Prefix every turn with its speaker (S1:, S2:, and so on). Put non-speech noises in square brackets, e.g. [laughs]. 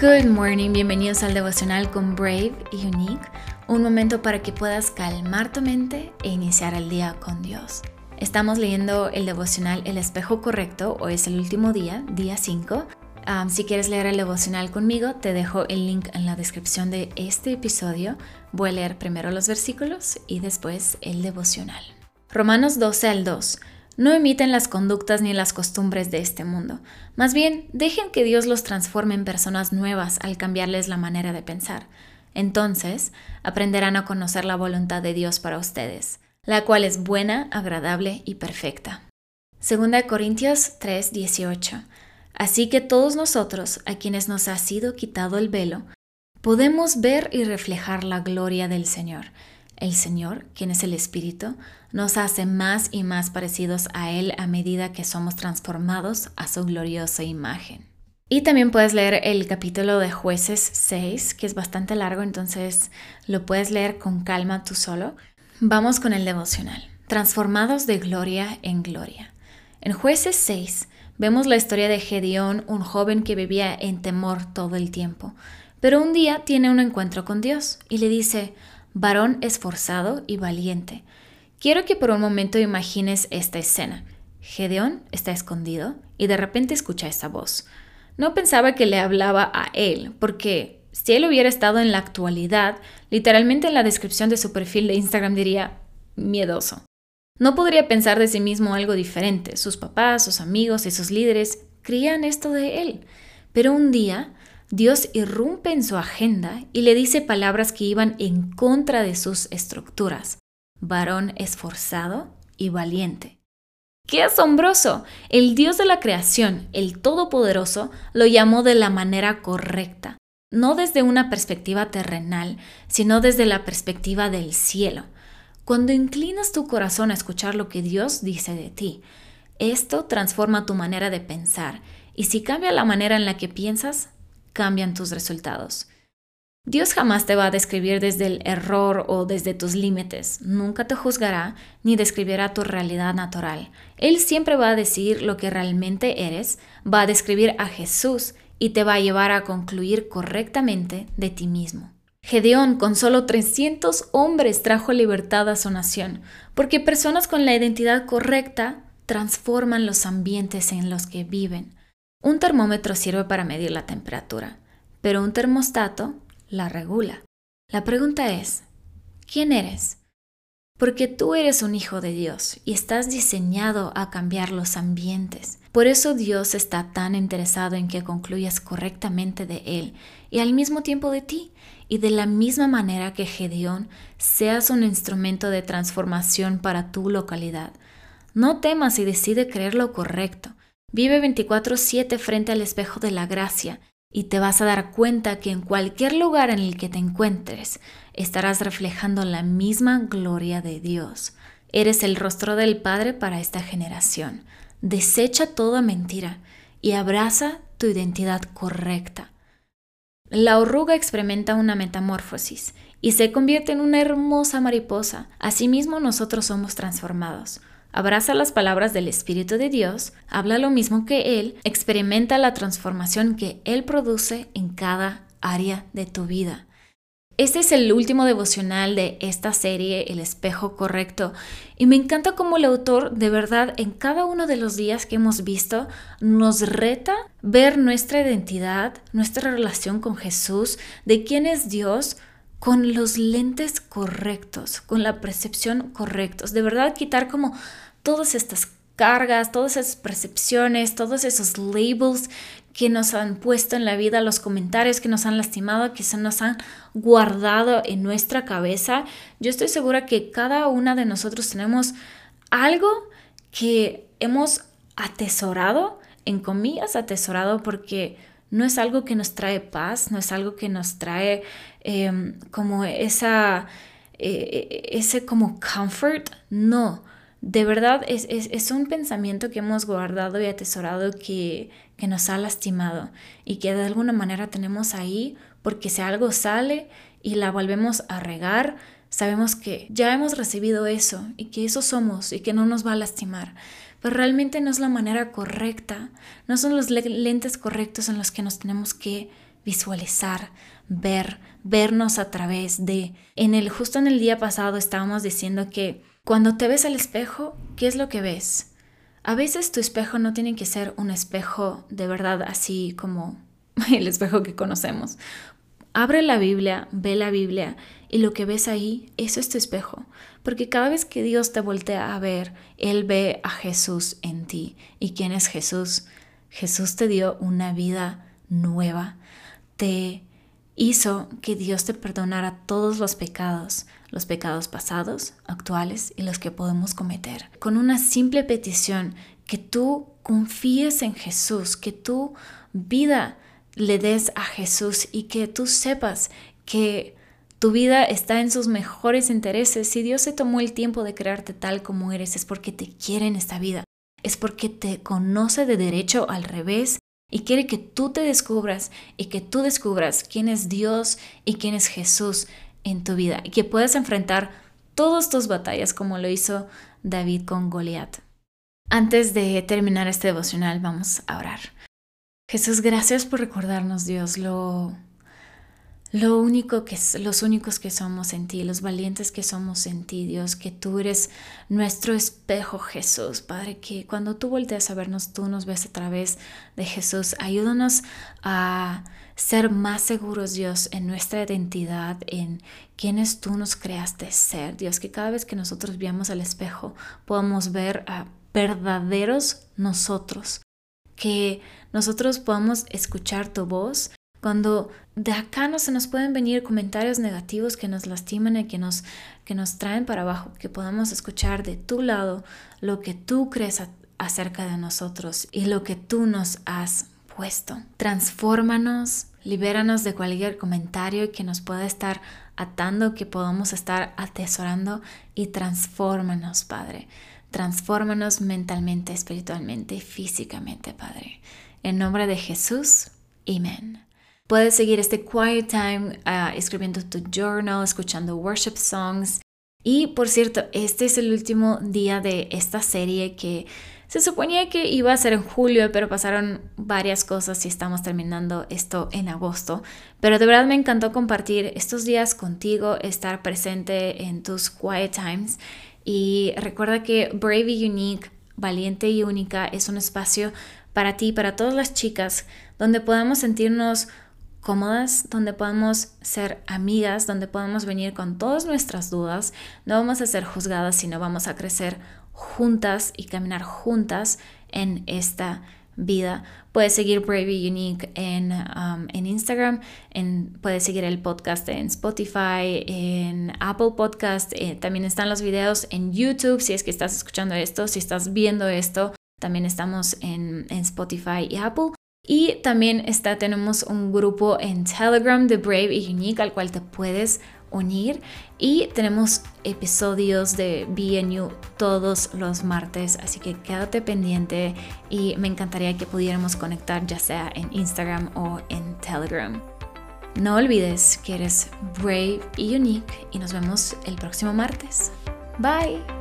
S1: Good morning, bienvenidos al devocional con Brave y Unique, un momento para que puedas calmar tu mente e iniciar el día con Dios. Estamos leyendo el devocional El espejo correcto, hoy es el último día, día 5. si quieres leer el devocional conmigo, te dejo el link en la descripción de este episodio. Voy a leer primero los versículos y después el devocional. Romanos 12 al 2. No imiten las conductas ni las costumbres de este mundo. Más bien, dejen que Dios los transforme en personas nuevas al cambiarles la manera de pensar. Entonces, aprenderán a conocer la voluntad de Dios para ustedes, la cual es buena, agradable y perfecta. 2 Corintios 3:18 Así que todos nosotros, a quienes nos ha sido quitado el velo, podemos ver y reflejar la gloria del Señor el Señor, quien es el Espíritu, nos hace más y más parecidos a Él a medida que somos transformados a su gloriosa imagen. Y también puedes leer el capítulo de jueces 6, que es bastante largo, entonces lo puedes leer con calma tú solo. Vamos con el devocional. Transformados de gloria en gloria. En jueces 6 vemos la historia de Gedeón, un joven que vivía en temor todo el tiempo, pero un día tiene un encuentro con Dios y le dice, varón esforzado y valiente. Quiero que por un momento imagines esta escena. Gedeón está escondido y de repente escucha esa voz. No pensaba que le hablaba a él, porque si él hubiera estado en la actualidad, literalmente en la descripción de su perfil de Instagram diría miedoso. No podría pensar de sí mismo algo diferente. Sus papás, sus amigos y sus líderes creían esto de él. Pero un día Dios irrumpe en su agenda y le dice palabras que iban en contra de sus estructuras. Varón esforzado y valiente. ¡Qué asombroso! El Dios de la creación, el Todopoderoso, lo llamó de la manera correcta, no desde una perspectiva terrenal, sino desde la perspectiva del cielo. Cuando inclinas tu corazón a escuchar lo que Dios dice de ti, esto transforma tu manera de pensar, y si cambia la manera en la que piensas, cambian tus resultados. Dios jamás te va a describir desde el error o desde tus límites, nunca te juzgará ni describirá tu realidad natural. Él siempre va a decir lo que realmente eres, va a describir a Jesús y te va a llevar a concluir correctamente de ti mismo. Gedeón con solo 300 hombres trajo libertad a su nación, porque personas con la identidad correcta transforman los ambientes en los que viven. Un termómetro sirve para medir la temperatura, pero un termostato la regula. La pregunta es, ¿quién eres? Porque tú eres un hijo de Dios y estás diseñado a cambiar los ambientes. Por eso Dios está tan interesado en que concluyas correctamente de Él y al mismo tiempo de ti. Y de la misma manera que Gedeón, seas un instrumento de transformación para tu localidad. No temas y decide creer lo correcto. Vive 24/7 frente al espejo de la gracia y te vas a dar cuenta que en cualquier lugar en el que te encuentres estarás reflejando la misma gloria de Dios. Eres el rostro del Padre para esta generación. Desecha toda mentira y abraza tu identidad correcta. La oruga experimenta una metamorfosis y se convierte en una hermosa mariposa. Asimismo nosotros somos transformados. Abraza las palabras del Espíritu de Dios, habla lo mismo que Él, experimenta la transformación que Él produce en cada área de tu vida. Este es el último devocional de esta serie, El espejo correcto, y me encanta cómo el autor de verdad en cada uno de los días que hemos visto nos reta ver nuestra identidad, nuestra relación con Jesús, de quién es Dios, con los lentes correctos, con la percepción correctos. De verdad quitar como todas estas cargas, todas esas percepciones, todos esos labels que nos han puesto en la vida, los comentarios que nos han lastimado, que se nos han guardado en nuestra cabeza. Yo estoy segura que cada una de nosotros tenemos algo que hemos atesorado, en comillas atesorado, porque no es algo que nos trae paz, no es algo que nos trae em, como esa, eh, ese como comfort, no. De verdad es, es, un pensamiento que hemos guardado y atesorado que, que nos ha lastimado y que de alguna manera tenemos ahí porque si algo sale y la volvemos a regar, sabemos que ya hemos recibido eso y que eso somos y que no nos va a lastimar pero realmente no es la manera correcta, no son los lentes correctos en los que nos tenemos que visualizar, ver, vernos a través de. En el justo en el día pasado estábamos diciendo que cuando te ves al espejo, ¿qué es lo que ves? A veces tu espejo no tiene que ser un espejo de verdad así como [laughs] el espejo que conocemos. Abre la Biblia, ve la Biblia y lo que ves ahí, eso es tu espejo. Porque cada vez que Dios te voltea a ver, Él ve a Jesús en ti. ¿Y quién es Jesús? Jesús te dio una vida nueva. Te hizo que Dios te perdonara todos los pecados, los pecados pasados, actuales y los que podemos cometer. Con una simple petición, que tú confíes en Jesús, que tu vida le des a Jesús y que tú sepas que tu vida está en sus mejores intereses. Si Dios se tomó el tiempo de crearte tal como eres, es porque te quiere en esta vida. Es porque te conoce de derecho al revés y quiere que tú te descubras y que tú descubras quién es Dios y quién es Jesús en tu vida y que puedas enfrentar todas tus batallas como lo hizo David con Goliat. Antes de terminar este devocional, vamos a orar. Jesús, gracias por recordarnos, Dios, lo lo único que los únicos que somos en ti, los valientes que somos en ti, Dios, que tú eres nuestro espejo, Jesús, Padre, que cuando tú volteas a vernos, tú nos ves a través de Jesús. Ayúdanos a ser más seguros, Dios, en nuestra identidad, en quienes tú nos creaste ser, Dios, que cada vez que nosotros veamos al espejo podamos ver a verdaderos nosotros, que nosotros podamos escuchar tu voz cuando de acá no se nos pueden venir comentarios negativos que nos lastiman y que nos, que nos traen para abajo, que podamos escuchar de tu lado lo que tú crees acerca de nosotros y lo que tú nos has puesto. Transfórmanos, libéranos de cualquier comentario que nos pueda estar atando, que podamos estar atesorando y transfórmanos, Padre. Transfórmanos mentalmente, espiritualmente, físicamente, Padre. En nombre de Jesús, amén. Puedes seguir este quiet time ah, escribiendo tu journal, escuchando worship songs. Y por cierto, este es el último día de esta serie que se suponía que iba a ser en julio, pero pasaron varias cosas y estamos terminando esto en agosto. Pero de verdad me encantó compartir estos días contigo, estar presente en tus quiet times. Y recuerda que Brave y Unique, Valiente y Única, es un espacio para ti, para todas las chicas, donde podamos sentirnos cómodas, donde podamos ser amigas, donde podamos venir con todas nuestras dudas. No vamos a ser juzgadas, sino vamos a crecer juntas y caminar juntas en esta vida. Puedes seguir Brave Unique en, um, en Instagram, en, puedes seguir el podcast en Spotify, en Apple Podcast, eh, también están los videos en YouTube, si es que estás escuchando esto, si estás viendo esto, también estamos en, en Spotify y Apple. Y también está, tenemos un grupo en Telegram de Brave y Unique al cual te puedes unir. Y tenemos episodios de BNU todos los martes, así que quédate pendiente y me encantaría que pudiéramos conectar ya sea en Instagram o en Telegram. No olvides que eres brave y unique y nos vemos el próximo martes. Bye.